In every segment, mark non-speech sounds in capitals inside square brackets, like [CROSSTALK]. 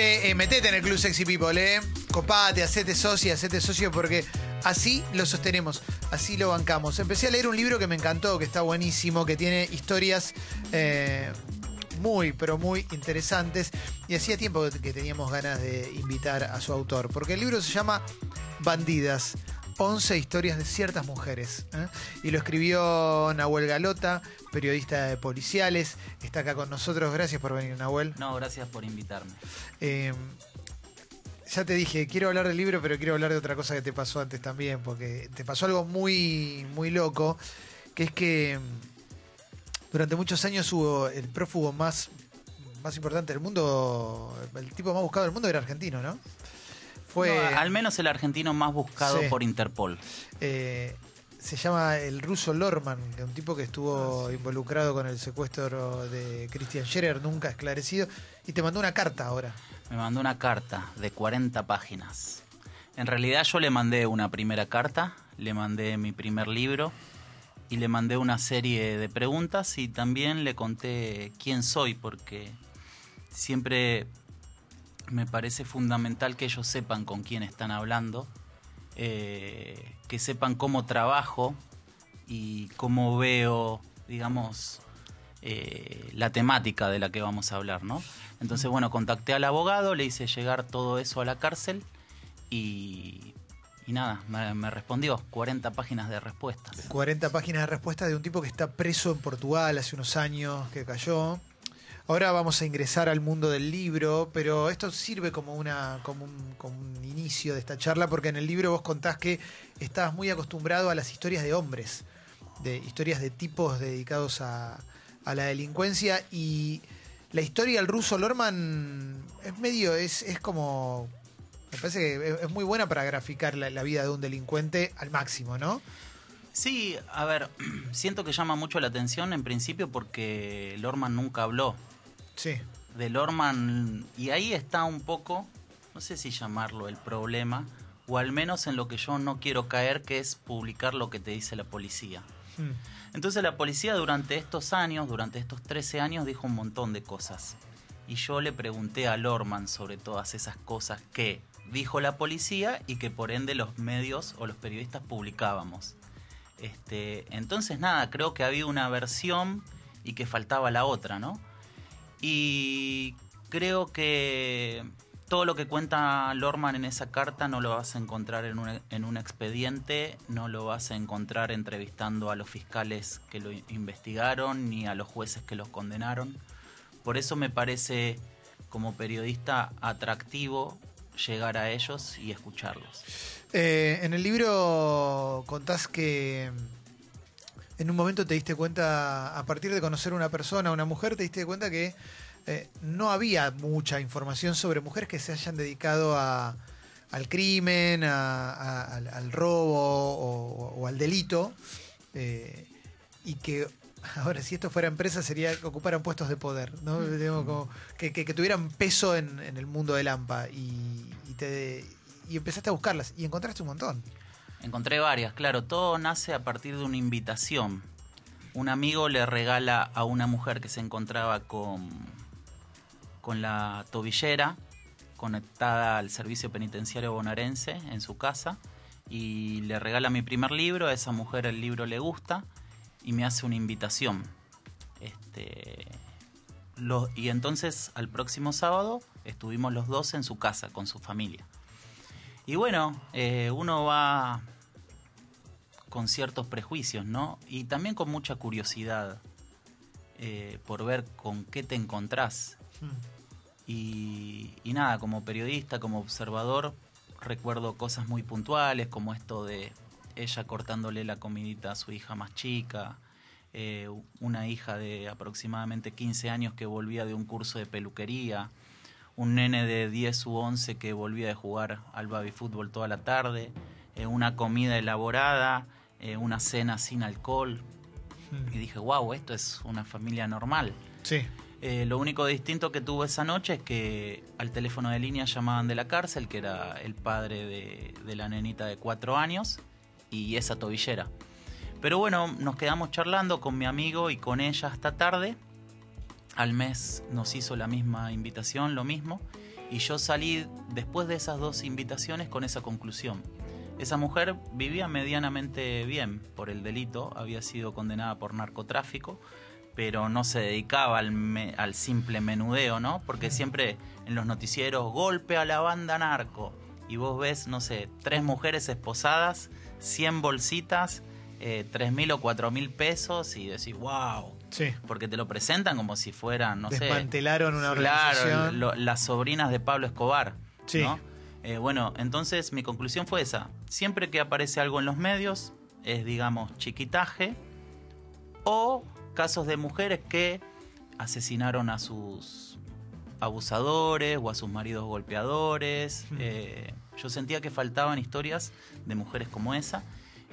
Eh, metete en el Club Sexy People, ¿eh? Copate, hacete socio, hacete socio porque así lo sostenemos, así lo bancamos. Empecé a leer un libro que me encantó, que está buenísimo, que tiene historias eh, muy, pero muy interesantes. Y hacía tiempo que teníamos ganas de invitar a su autor, porque el libro se llama Bandidas. 11 historias de ciertas mujeres. ¿eh? Y lo escribió Nahuel Galota, periodista de policiales. Está acá con nosotros. Gracias por venir, Nahuel. No, gracias por invitarme. Eh, ya te dije, quiero hablar del libro, pero quiero hablar de otra cosa que te pasó antes también, porque te pasó algo muy, muy loco, que es que mm, durante muchos años hubo el prófugo más, más importante del mundo, el tipo más buscado del mundo era argentino, ¿no? Fue, No, al menos el argentino más buscado Sí. por Interpol. eh, se llama el ruso Lorman, es un tipo que estuvo involucrado con el secuestro de Christian Scherer, nunca esclarecido, y te mandó una carta ahora. Me mandó una carta de 40 páginas. En realidad yo le mandé una primera carta, le mandé mi primer libro y le mandé una serie de preguntas y también le conté quién soy porque siempre me parece fundamental que ellos sepan con quién están hablando, eh, que sepan cómo trabajo y cómo veo, digamos, eh, la temática de la que vamos a hablar, ¿no? Entonces, bueno, contacté al abogado, le hice llegar todo eso a la cárcel y, nada, me, me respondió 40 páginas de respuestas. 40 páginas de respuesta de un tipo que está preso en Portugal hace unos años, que cayó. Ahora vamos a ingresar al mundo del libro, pero esto sirve como, una, como, un, como un inicio de esta charla, porque en el libro vos contás que estabas muy acostumbrado a las historias de hombres, de historias de tipos dedicados a, la delincuencia, y la historia del ruso Lorman es medio, es, es como... Me parece que es- es muy buena para graficar la, la vida de un delincuente al máximo, ¿no? Sí, a ver, [CLEARS THROAT] siento que llama mucho la atención en principio porque Lorman nunca habló. Sí. de Lorman y ahí está un poco, no sé si llamarlo el problema, o al menos en lo que yo no quiero caer, que es publicar lo que te dice la policía. Mm. Entonces la policía durante estos años, durante estos 13 años, dijo un montón de cosas. Y yo le pregunté a Lorman sobre todas esas cosas que dijo la policía y que por ende los medios o los periodistas publicábamos. Este, entonces nada, creo que había una versión y que faltaba la otra, ¿no? Y creo que todo lo que cuenta Lorman en esa carta no lo vas a encontrar en un, en un expediente, no lo vas a encontrar entrevistando a los fiscales que lo investigaron ni a los jueces que los condenaron. Por eso me parece como periodista atractivo llegar a ellos y escucharlos. Eh, en el libro contás que en un momento te diste cuenta, a partir de conocer una persona, una mujer, te diste cuenta que eh, no había mucha información sobre mujeres que se hayan dedicado a- al crimen, a- a- al, al robo o, o al delito, eh, y que [LAUGHS] ahora si esto fuera empresa sería que ocuparan puestos de poder, ¿no? Como que, que- que tuvieran peso en, en el mundo del AMPA y, y te y empezaste a buscarlas y encontraste un montón. Encontré varias, claro, todo nace a partir de una invitación. Un amigo le regala a una mujer que se encontraba con, con la tobillera conectada al servicio penitenciario bonaerense en su casa y le regala mi primer libro, a esa mujer el libro le gusta y me hace una invitación. Este, y entonces al próximo sábado estuvimos los dos en su casa con su familia. Y bueno, eh, uno va con ciertos prejuicios, ¿no? Y también con mucha curiosidad eh, por ver con qué te encontrás. Y, y nada, como periodista, como observador, recuerdo cosas muy puntuales, como esto de ella cortándole la comidita a su hija más chica, eh, una hija de aproximadamente 15 años que volvía de un curso de peluquería, un nene de 10 u 11 que volvía de jugar al baby fútbol toda la tarde, eh, una comida elaborada, eh, una cena sin alcohol. Y dije, wow, esto es una familia normal. Sí. Eh, lo único distinto que tuvo esa noche es que al teléfono de línea llamaban de la cárcel, que era el padre de, de la nenita de cuatro años, y esa tobillera. Pero bueno, nos quedamos charlando con mi amigo y con ella hasta tarde. Al mes nos hizo la misma invitación, lo mismo. Y yo salí después de esas dos invitaciones con esa conclusión. Esa mujer vivía medianamente bien por el delito, había sido condenada por narcotráfico, pero no se dedicaba al, me- al simple menudeo, ¿no? Porque siempre en los noticieros, golpe a la banda narco, y vos ves, no sé, tres mujeres esposadas, 100 bolsitas, eh, 3 mil o 4 mil pesos, y decís, wow, Sí. porque te lo presentan como si fueran, no sé, Desmantelaron una Claro, organización. lo- las sobrinas de Pablo Escobar. Sí. ¿no? Eh, bueno, entonces mi conclusión fue esa. Siempre que aparece algo en los medios, es, digamos, chiquitaje o casos de mujeres que asesinaron a sus abusadores o a sus maridos golpeadores. Hmm. Eh, yo sentía que faltaban historias de mujeres como esa.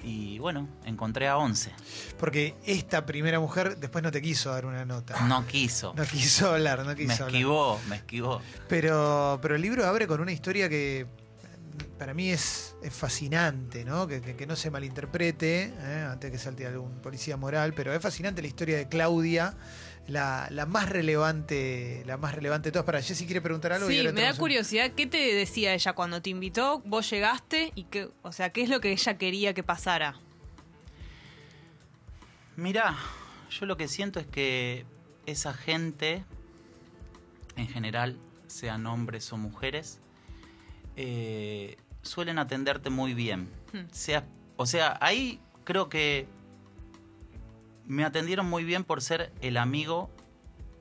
Y bueno, encontré a 11. Porque esta primera mujer después no te quiso dar una nota. No quiso. No quiso hablar, no quiso me hablar. esquivó, me esquivó. Pero, pero el libro abre con una historia que para mí es, es fascinante, ¿no? Que, que- que no se malinterprete, ¿eh? antes que salte algún policía moral, pero es fascinante la historia de Claudia, la, la más relevante, la más relevante de todas. Para Jessy quiere preguntar algo. y Sí, ahora me da un- curiosidad, ¿qué te decía ella cuando te invitó? Vos llegaste y qué, o sea, ¿qué es lo que ella quería que pasara? Mirá, yo lo que siento es que esa gente, en general, sean hombres o mujeres, eh, suelen atenderte muy bien. Hmm. Sea, o sea, ahí creo que me atendieron muy bien por ser el amigo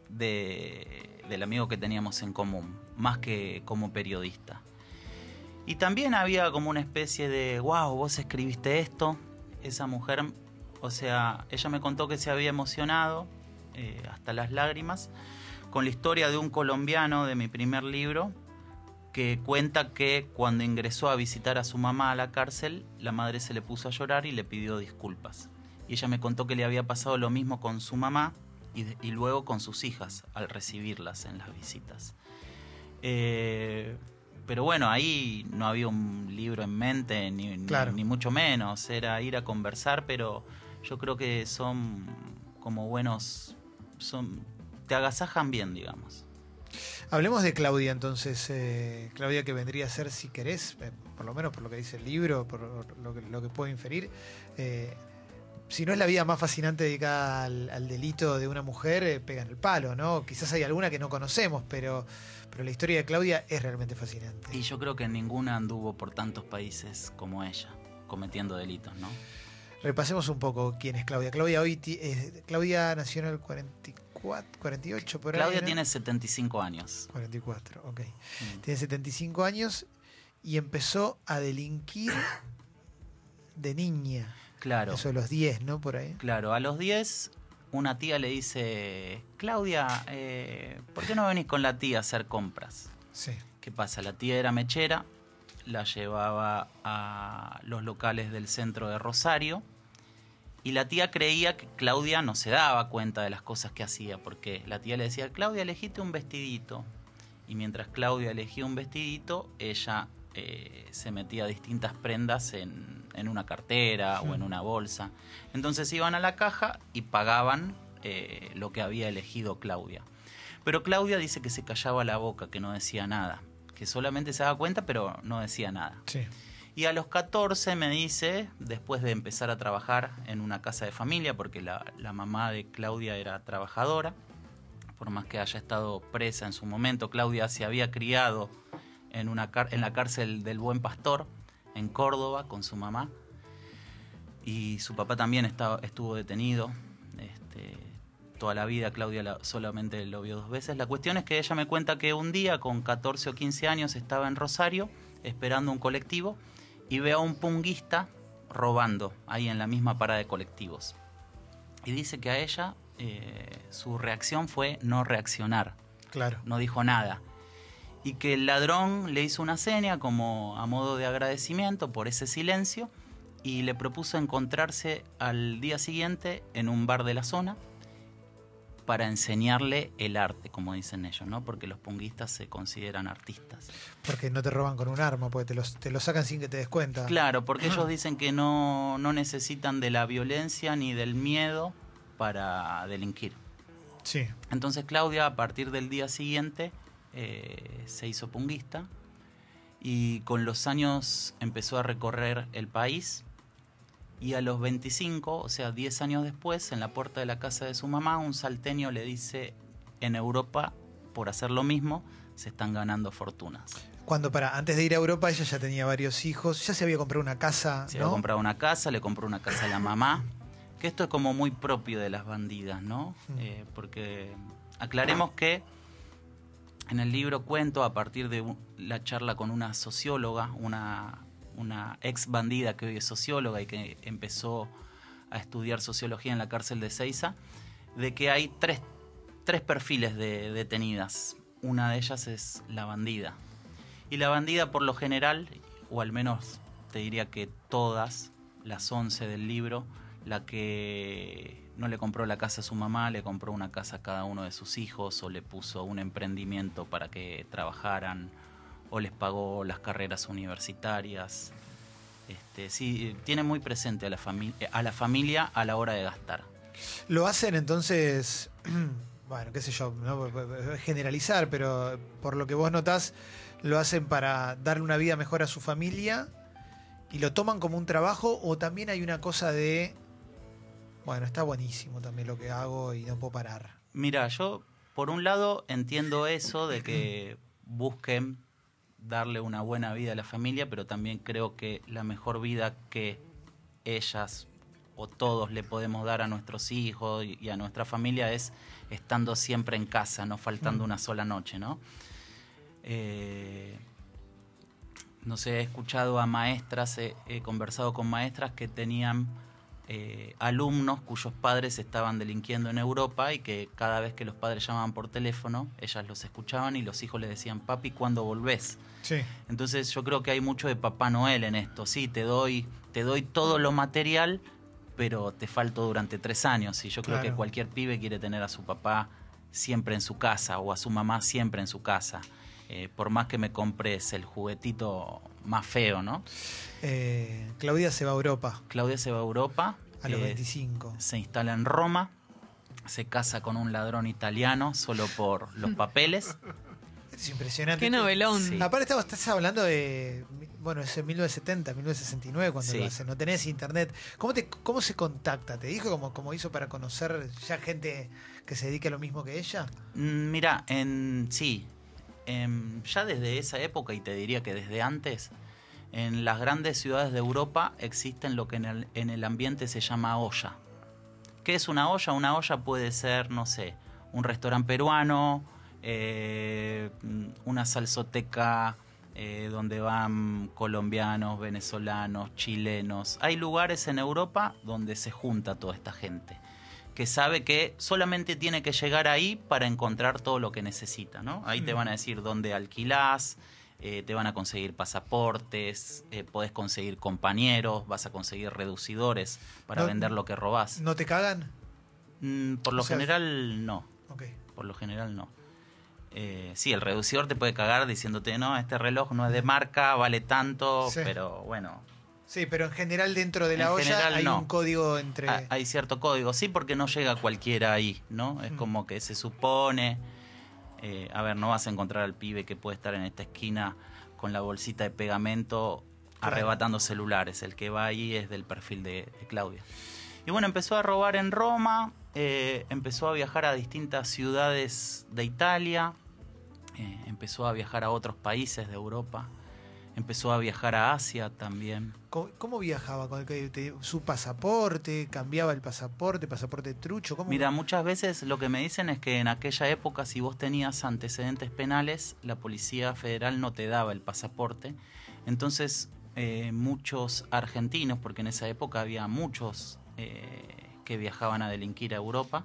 de, del amigo que teníamos en común, más que como periodista. Y también había como una especie de, wow, vos escribiste esto. Esa mujer, o sea, ella me contó que se había emocionado eh, hasta las lágrimas con la historia de un colombiano de mi primer libro que cuenta que cuando ingresó a visitar a su mamá a la cárcel, la madre se le puso a llorar y le pidió disculpas. Y ella me contó que le había pasado lo mismo con su mamá y, de- y luego con sus hijas al recibirlas en las visitas. Eh, pero bueno, ahí no había un libro en mente, ni, Claro. ni mucho menos. Era ir a conversar, pero yo creo que son como buenos. Son, te agasajan bien, digamos. Hablemos de Claudia entonces. eh, Claudia que vendría a ser, si querés, eh, por lo menos por lo que dice el libro, por lo que, lo que puedo inferir, eh, si no es la vida más fascinante dedicada al, al delito de una mujer, eh, pega en el palo, ¿no? Quizás hay alguna que no conocemos, pero, pero la historia de Claudia es realmente fascinante. Y yo creo que ninguna anduvo por tantos países como ella, cometiendo delitos, ¿no? Repasemos un poco quién es Claudia. Claudia hoy eh, Claudia nació en el 44, 48 por ahí. Claudia ¿no? tiene 75 años. 44, ok. Mm. Tiene 75 años y empezó a delinquir de niña. Claro, Eso de los 10, ¿no? Por ahí. claro. A los 10, una tía le dice, Claudia, eh, ¿por qué no venís con la tía a hacer compras? Sí. ¿Qué pasa? La tía era mechera, la llevaba a los locales del centro de Rosario y la tía creía que Claudia no se daba cuenta de las cosas que hacía, porque la tía le decía, Claudia, elegiste un vestidito. Y mientras Claudia elegía un vestidito, ella eh, se metía distintas prendas en, en una cartera o en una bolsa. Entonces iban a la caja y pagaban eh, lo que había elegido Claudia. Pero Claudia dice que se callaba la boca, que no decía nada, que solamente se daba cuenta pero no decía nada. Sí. Y a los 14 me dice, después de empezar a trabajar en una casa de familia, porque la, la mamá de Claudia era trabajadora, por más que haya estado presa en su momento, Claudia se había criado en, una car- en la cárcel del Buen Pastor, en Córdoba, con su mamá. Y su papá también estaba, estuvo detenido. Este, toda la vida Claudia la- solamente lo vio dos veces. La cuestión es que ella me cuenta que un día, con 14 o 15 años, estaba en Rosario esperando un colectivo y ve a un punguista robando ahí en la misma parada de colectivos. Y dice que a ella eh, su reacción fue no reaccionar Claro. no dijo nada. Y que el ladrón le hizo una seña como a modo de agradecimiento por ese silencio y le propuso encontrarse al día siguiente en un bar de la zona para enseñarle el arte, como dicen ellos, ¿no? Porque los punguistas se consideran artistas. Porque no te roban con un arma, porque te, los, te lo sacan sin que te des cuenta. Claro, porque ellos dicen que no, no necesitan de la violencia ni del miedo para delinquir. Sí. Entonces Claudia a partir del día siguiente eh, se hizo punguista y con los años empezó a recorrer el país y a los 25, o sea, 10 años después, en la puerta de la casa de su mamá, un salteño le dice, en Europa, por hacer lo mismo, se están ganando fortunas. Cuando para antes de ir a Europa ella ya tenía varios hijos, ya se había comprado una casa, Se ¿no? había comprado una casa, le compró una casa a la mamá, que esto es como muy propio de las bandidas, ¿no? Mm. Eh, porque aclaremos que en el libro cuento, a partir de la charla con una socióloga, una, una ex bandida que hoy es socióloga y que empezó a estudiar sociología en la cárcel de Ceiza, de que hay tres, tres perfiles de detenidas. Una de ellas es la bandida. Y la bandida por lo general, o al menos te diría que todas, las 11 del libro, la que no le compró la casa a su mamá, le compró una casa a cada uno de sus hijos, o le puso un emprendimiento para que trabajaran, o les pagó las carreras universitarias. Este, sí, tiene muy presente a la, a la familia a la hora de gastar. Lo hacen entonces, [CLEARS THROAT] bueno, qué sé yo, no generalizar, pero por lo que vos notás, lo hacen para darle una vida mejor a su familia y lo toman como un trabajo o también hay una cosa de, bueno, está buenísimo también lo que hago y no puedo parar. Mira, yo por un lado entiendo eso de que [CLEARS THROAT] busquen darle una buena vida a la familia, pero también creo que la mejor vida que ellas o todos le podemos dar a nuestros hijos y a nuestra familia es estando siempre en casa, no faltando Mm. una sola noche, ¿no? Eh, no sé, he escuchado a maestras, he, he conversado con maestras que tenían eh, alumnos cuyos padres estaban delinquiendo en Europa y que cada vez que los padres llamaban por teléfono, ellas los escuchaban y los hijos les decían, papi, ¿cuándo volvés? Sí. Entonces yo creo que hay mucho de Papá Noel en esto. Sí, te doy, te doy todo lo material, pero te falto durante tres años. Y yo creo Claro. que cualquier pibe quiere tener a su papá siempre en su casa o a su mamá siempre en su casa. Eh, por más que me compres el juguetito más feo, ¿no? Eh, Claudia se va a Europa Claudia se va a Europa. a los eh, 25. se instala en Roma, se casa con un ladrón italiano solo por los papeles. Es impresionante. Qué novelón. Sí. Aparte estás- hablando de, bueno, es en 1970, 1969 cuando Sí. lo hace, no tenés internet. ¿Cómo, te, ¿Cómo se contacta? ¿Te dijo cómo, cómo hizo para conocer ya gente que se dedique a lo mismo que ella? Mm, Mira, en sí, em, ya desde esa época y te diría que desde antes, en las grandes ciudades de Europa existen lo que en el, en el ambiente se llama olla. ¿Qué es una olla? Una olla puede ser, no sé, un restaurante peruano, eh, una salsoteca eh, donde van colombianos, venezolanos, chilenos. Hay lugares en Europa donde se junta toda esta gente que sabe que solamente tiene que llegar ahí para encontrar todo lo que necesita, ¿no? Ahí te Mm. van a decir dónde alquilás, eh, te van a conseguir pasaportes, eh, podés conseguir compañeros, vas a conseguir reducidores para No- vender lo que robás. ¿No te cagan? Mm, por lo o sea, general, no. Ok. Por lo general, no. Eh, sí, el reducidor te puede cagar diciéndote, no, este reloj no es de marca, vale tanto, Sí. pero bueno, Sí, pero en general dentro de la En olla general, hay no. un código entre... Ha- Hay cierto código, sí, porque no llega cualquiera ahí, ¿no? Es Mm. como que se supone. eh, a ver, no vas a encontrar al pibe que puede estar en esta esquina con la bolsita de pegamento Claro. arrebatando celulares. El que va ahí es del perfil de, de Claudia. Y bueno, empezó a robar en Roma, eh, empezó a viajar a distintas ciudades de Italia, eh, empezó a viajar a otros países de Europa, empezó a viajar a Asia también. ¿Cómo, viajaba? ¿Con el ¿Su pasaporte? ¿Cambiaba el pasaporte? ¿Pasaporte trucho? Mira, muchas veces lo que me dicen es que en aquella época si vos tenías antecedentes penales, la Policía Federal no te daba el pasaporte. Entonces, eh, muchos argentinos, porque en esa época había muchos eh, que viajaban a delinquir a Europa,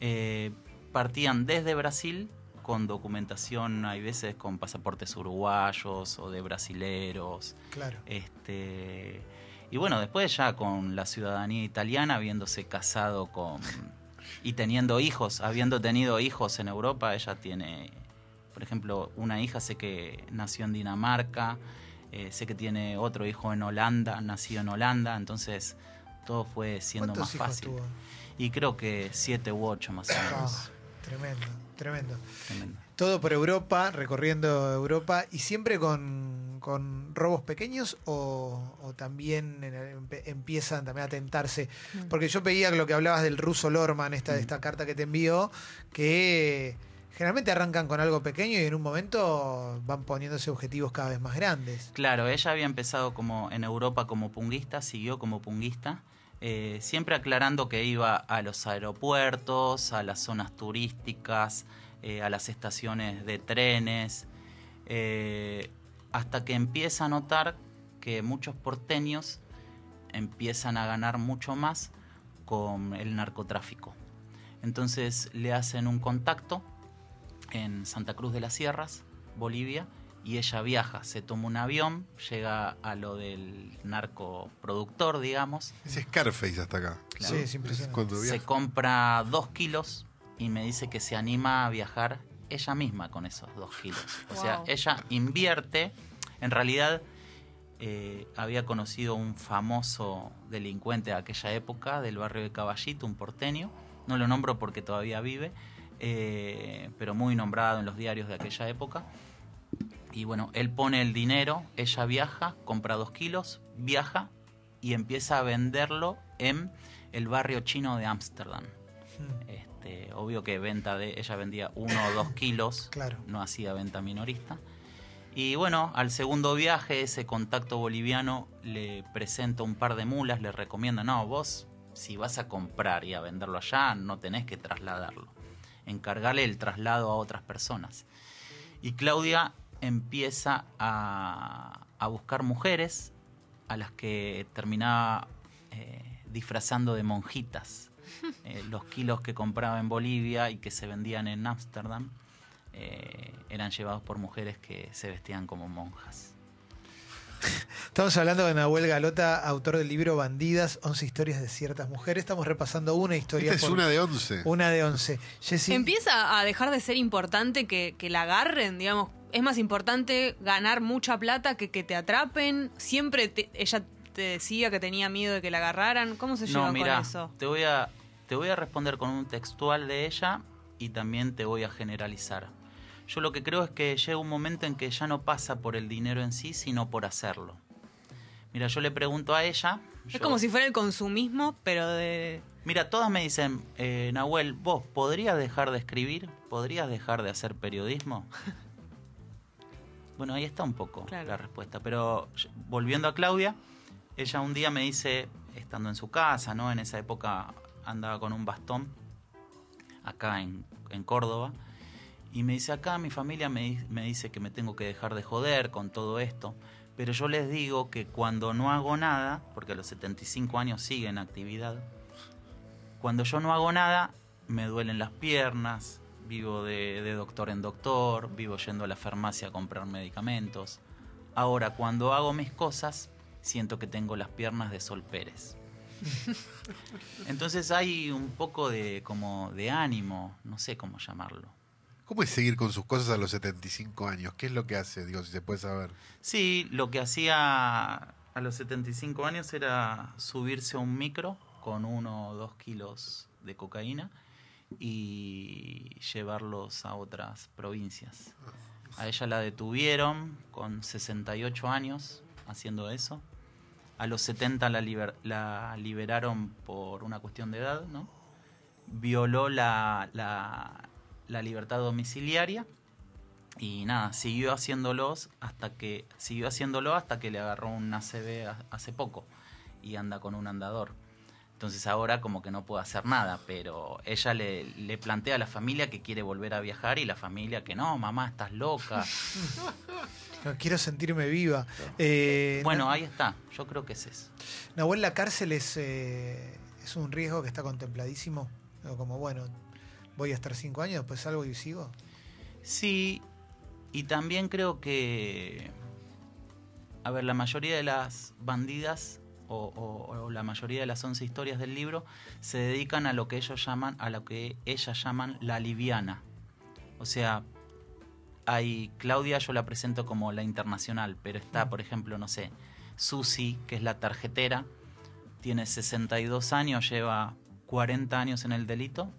eh, partían desde Brasil con documentación, hay veces con pasaportes uruguayos o de brasileros. Claro. Este, y bueno, después ya con la ciudadanía italiana, habiéndose casado con. y teniendo hijos, habiendo tenido hijos en Europa, ella tiene, por ejemplo, una hija, sé que nació en Dinamarca, eh, sé que tiene otro hijo en Holanda, nacido en Holanda, entonces todo fue siendo ¿Cuántos más fácil. tuvo? Y creo que siete u ocho más o menos. Tremendo, tremendo. Tremendo. Todo por Europa, recorriendo Europa y siempre con, con robos pequeños o, o también en el- empe- empiezan también a tentarse. Mm. Porque yo veía lo que hablabas del ruso Lorman, esta, esta carta que te envió, que generalmente arrancan con algo pequeño y en un momento van poniéndose objetivos cada vez más grandes. Claro, ella había empezado como en Europa como punguista, siguió como punguista, eh, siempre aclarando que iba a los aeropuertos, a las zonas turísticas, eh, a las estaciones de trenes, eh, hasta que empieza a notar que muchos porteños empiezan a ganar mucho más con el narcotráfico. Entonces le hacen un contacto en Santa Cruz de las Sierras, Bolivia, y ella viaja, se toma un avión, llega a lo del narcoproductor, digamos, Es Scarface hasta acá. Claro. Sí, es impresionante. Se compra dos kilos y me dice que se anima a viajar ella misma con esos dos kilos. O sea, ella invierte, en realidad eh, había conocido un famoso delincuente de aquella época del barrio de Caballito, un porteño, no lo nombro porque todavía vive, eh, pero muy nombrado en los diarios de aquella época. Y bueno, él pone el dinero, ella viaja, compra dos kilos, viaja y empieza a venderlo en el barrio chino de Ámsterdam. Mm, Este, obvio que venta de ella vendía uno o dos kilos, [COUGHS] Claro. no hacía venta minorista. Y bueno, al segundo viaje, ese contacto boliviano le presenta un par de mulas, le recomienda, no, vos si vas a comprar y a venderlo allá, no tenés que trasladarlo. Encargarle el traslado a otras personas. Y Claudia empieza a, a buscar mujeres a las que terminaba eh, disfrazando de monjitas. [LAUGHS] Eh, los kilos que compraba en Bolivia y que se vendían en Ámsterdam eh, eran llevados por mujeres que se vestían como monjas. Estamos hablando de Nahuel Galota, autor del libro Bandidas, 11 historias de ciertas mujeres. Estamos repasando una historia. Esta es por- una de 11. una de 11. Jessy, Empieza a dejar de ser importante que, que la agarren, digamos. Es más importante ganar mucha plata que que te atrapen. Siempre te- ella te decía que tenía miedo de que la agarraran. ¿Cómo se lleva No, mira, con eso? te voy a te voy a responder con un textual de ella y también te voy a generalizar. Yo lo que creo es que llega un momento en que ya no pasa por el dinero en sí, sino por hacerlo. Mira, yo le pregunto a ella. Es yo- como si fuera el consumismo, pero de... Mira, todas me dicen, eh, Nahuel, ¿vos podrías dejar de escribir? ¿Podrías dejar de hacer periodismo? [LAUGHS] bueno, ahí está un poco Claro. la respuesta. Pero volviendo a Claudia, ella un día me dice, estando en su casa, ¿no? En esa época andaba con un bastón, acá en, en Córdoba, y me dice, acá mi familia me, me dice que me tengo que dejar de joder con todo esto. Pero yo les digo que cuando no hago nada, porque a los 75 años sigue en actividad, cuando yo no hago nada, me duelen las piernas, vivo de, de doctor en doctor, vivo yendo a la farmacia a comprar medicamentos. Ahora, cuando hago mis cosas, siento que tengo las piernas de Sol Pérez. [LAUGHS] Entonces hay un poco de como de ánimo, no sé cómo llamarlo. ¿Cómo es seguir con sus cosas a los 75 años? ¿Qué es lo que hace? Digo, si se puede saber. Sí, lo que hacía a los 75 años era subirse a un micro con uno o dos kilos de cocaína y llevarlos a otras provincias. A ella la detuvieron con 68 años haciendo eso. A los 70 la, liber- la liberaron por una cuestión de edad, ¿no? Violó la, la, libertad domiciliaria y nada, siguió haciéndolos hasta que siguió haciéndolo hasta que le agarró un ACV ha- hace poco y anda con un andador. Entonces ahora como que no puede hacer nada, pero ella le, le plantea a la familia que quiere volver a viajar y la familia que no, mamá, estás loca. [LAUGHS] no quiero sentirme viva. Eh, bueno, ahí está, yo creo que es eso. Nahuel, la cárcel es, eh, es un riesgo que está contempladísimo. Como, bueno, voy a estar cinco años, después salgo y sigo. Sí, y también creo que, a ver, la mayoría de las bandidas o, o- o la mayoría de las 11 historias del libro se dedican a lo que ellos llaman, a lo que ellas llaman la liviana. O sea, hay Claudia, yo la presento como la internacional, pero está, por ejemplo, no sé, Susi, que es la tarjetera, tiene 62 años, lleva 40 años en el delito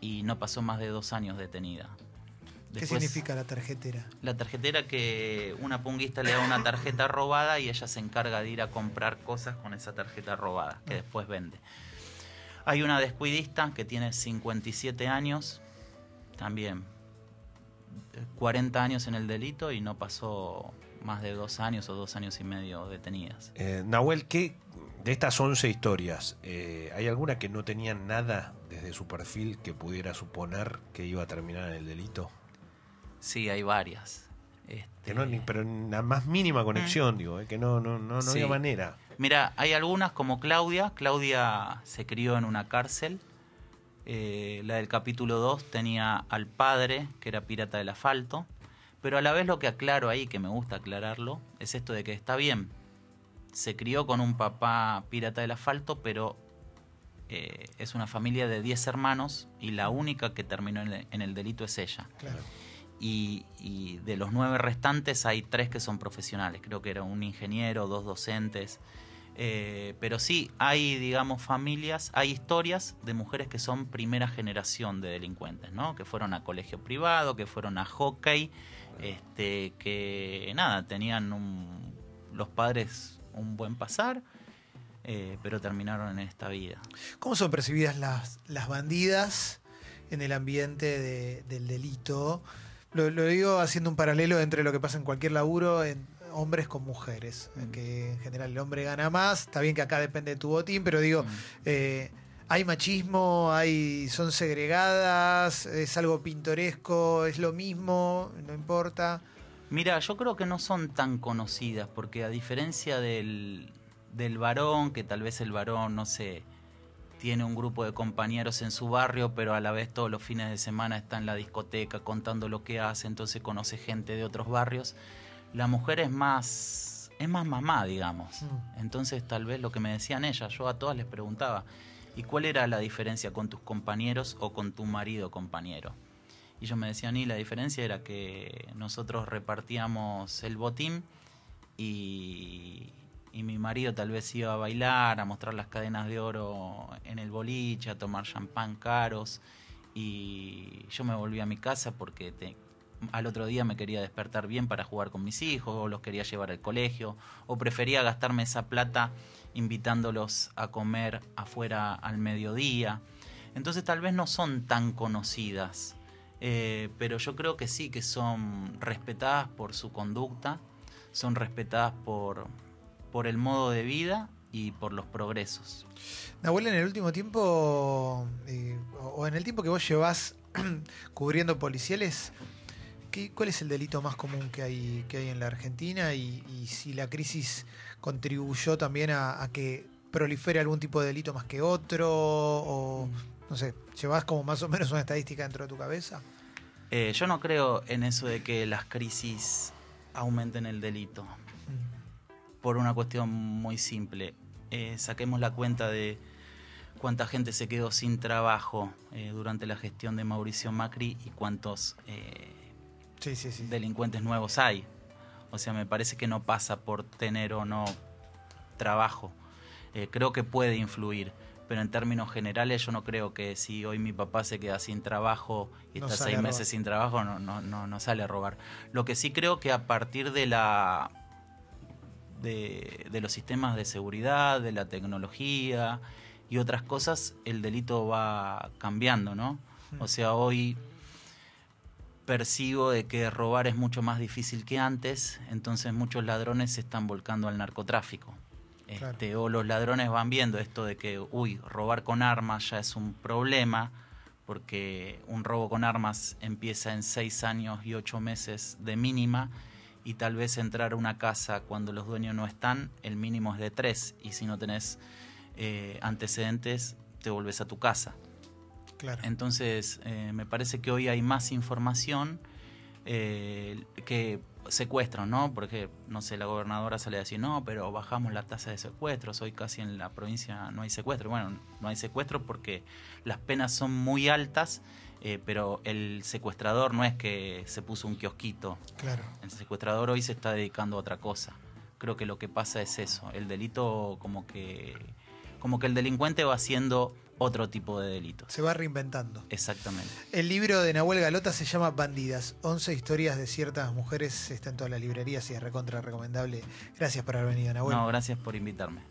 y no pasó más de dos años detenida. ¿Qué significa la tarjetera? La tarjetera que una punguista le da una tarjeta robada y ella se encarga de ir a comprar cosas con esa tarjeta robada, que después vende. Hay una descuidista que tiene 57 años, también eh, 40 años en el delito y no pasó más de dos años o dos años y medio detenidas. Eh, Nahuel, ¿qué, de estas 11 historias, eh, ¿hay alguna que no tenía nada desde su perfil que pudiera suponer que iba a terminar en el delito? Sí, hay varias. Este, Que no, ni- pero en la más mínima conexión, digo, eh, que no, no, no, no Sí. había manera. Mira, hay algunas como Claudia. Claudia se crió en una cárcel. Eh, la del capítulo 2 tenía al padre, que era pirata del asfalto. Pero a la vez lo que aclaro ahí, que me gusta aclararlo, es esto de que está bien. Se crió con un papá pirata del asfalto, pero eh, es una familia de 10 hermanos y la única que terminó en el- en el delito es ella Claro. Y, y de los nueve restantes hay tres que son profesionales. Creo que era un ingeniero, dos docentes. Eh, pero sí, hay, digamos, familias, hay historias de mujeres que son primera generación de delincuentes, ¿no? Que fueron a colegio privado, que fueron a hockey, este, que nada, tenían un- los padres un buen pasar, eh, pero terminaron en esta vida. ¿Cómo son percibidas las, las bandidas en el ambiente de- del delito? Lo, lo digo haciendo un paralelo entre lo que pasa en cualquier laburo en hombres con mujeres, en que en general el hombre gana más, está bien que acá depende de tu botín, pero digo, Mm. eh, hay machismo, hay, son segregadas, es algo pintoresco, es lo mismo, no importa. Mira, yo creo que no son tan conocidas, porque a diferencia del, del varón, que tal vez el varón, no sé, tiene un grupo de compañeros en su barrio, pero a la vez todos los fines de semana está en la discoteca contando lo que hace, entonces conoce gente de otros barrios. La mujer es más, es más mamá, digamos. Mm. Entonces tal vez lo que me decían ellas, yo a todas les preguntaba, ¿y cuál era la diferencia con tus compañeros o con tu marido compañero? Y ellos me decían, y la diferencia era que nosotros repartíamos el botín y, y mi marido tal vez iba a bailar, a mostrar las cadenas de oro en el boliche, a tomar champán caros y yo me volví a mi casa porque al otro día me quería despertar bien para jugar con mis hijos o los quería llevar al colegio o prefería gastarme esa plata invitándolos a comer afuera al mediodía. Entonces tal vez no son tan conocidas, eh, pero yo creo que sí, que son respetadas por su conducta, son respetadas por, por el modo de vida y por los progresos. Nahuel, en el último tiempo, eh, o en el tiempo que vos llevás [CLEARS THROAT] cubriendo policiales, ¿qué- ¿cuál es el delito más común que hay, que hay en la Argentina? Y, y si la crisis contribuyó también a, a que prolifere algún tipo de delito más que otro, o no sé, ¿llevás como más o menos una estadística dentro de tu cabeza? Eh, yo no creo en eso de que las crisis aumenten el delito. Mm. Por una cuestión muy simple. Eh, saquemos la cuenta de cuánta gente se quedó sin trabajo eh, durante la gestión de Mauricio Macri y cuántos eh, Sí, sí, sí. delincuentes nuevos hay. O sea, me parece que no pasa por tener o no trabajo. Creo que puede influir, pero en términos generales yo no creo que si hoy mi papá se queda sin trabajo y No está seis meses sin trabajo, no, no, no, no sale a robar. Lo que sí creo que a partir de la de, de los sistemas de seguridad, de la tecnología y otras cosas, el delito va cambiando, ¿no? O sea, hoy percibo de que robar es mucho más difícil que antes, entonces muchos ladrones se están volcando al narcotráfico. Claro. Este, o los ladrones van viendo esto de que, uy, robar con armas ya es un problema, porque un robo con armas empieza en seis años y ocho meses de mínima, y tal vez entrar a una casa cuando los dueños no están, el mínimo es de tres, y si no tenés eh, antecedentes, te volvés a tu casa. Claro. Entonces, eh, me parece que hoy hay más información eh, que secuestros, ¿no? Porque, no sé, la gobernadora sale a decir, no, pero bajamos la tasa de secuestros, hoy casi en la provincia no hay secuestro. Bueno, no hay secuestro porque las penas son muy altas, eh, pero el secuestrador no es que se puso un kiosquito, Claro. el secuestrador hoy se está dedicando a otra cosa. Creo que lo que pasa es eso. El delito como que como que el delincuente va haciendo otro tipo de delitos. Se va reinventando. Exactamente. El libro de Nahuel Galota se llama Bandidas, 11 historias de ciertas mujeres, está en todas las librerías y es recontra recomendable. Gracias por haber venido, Nahuel. No, gracias por invitarme.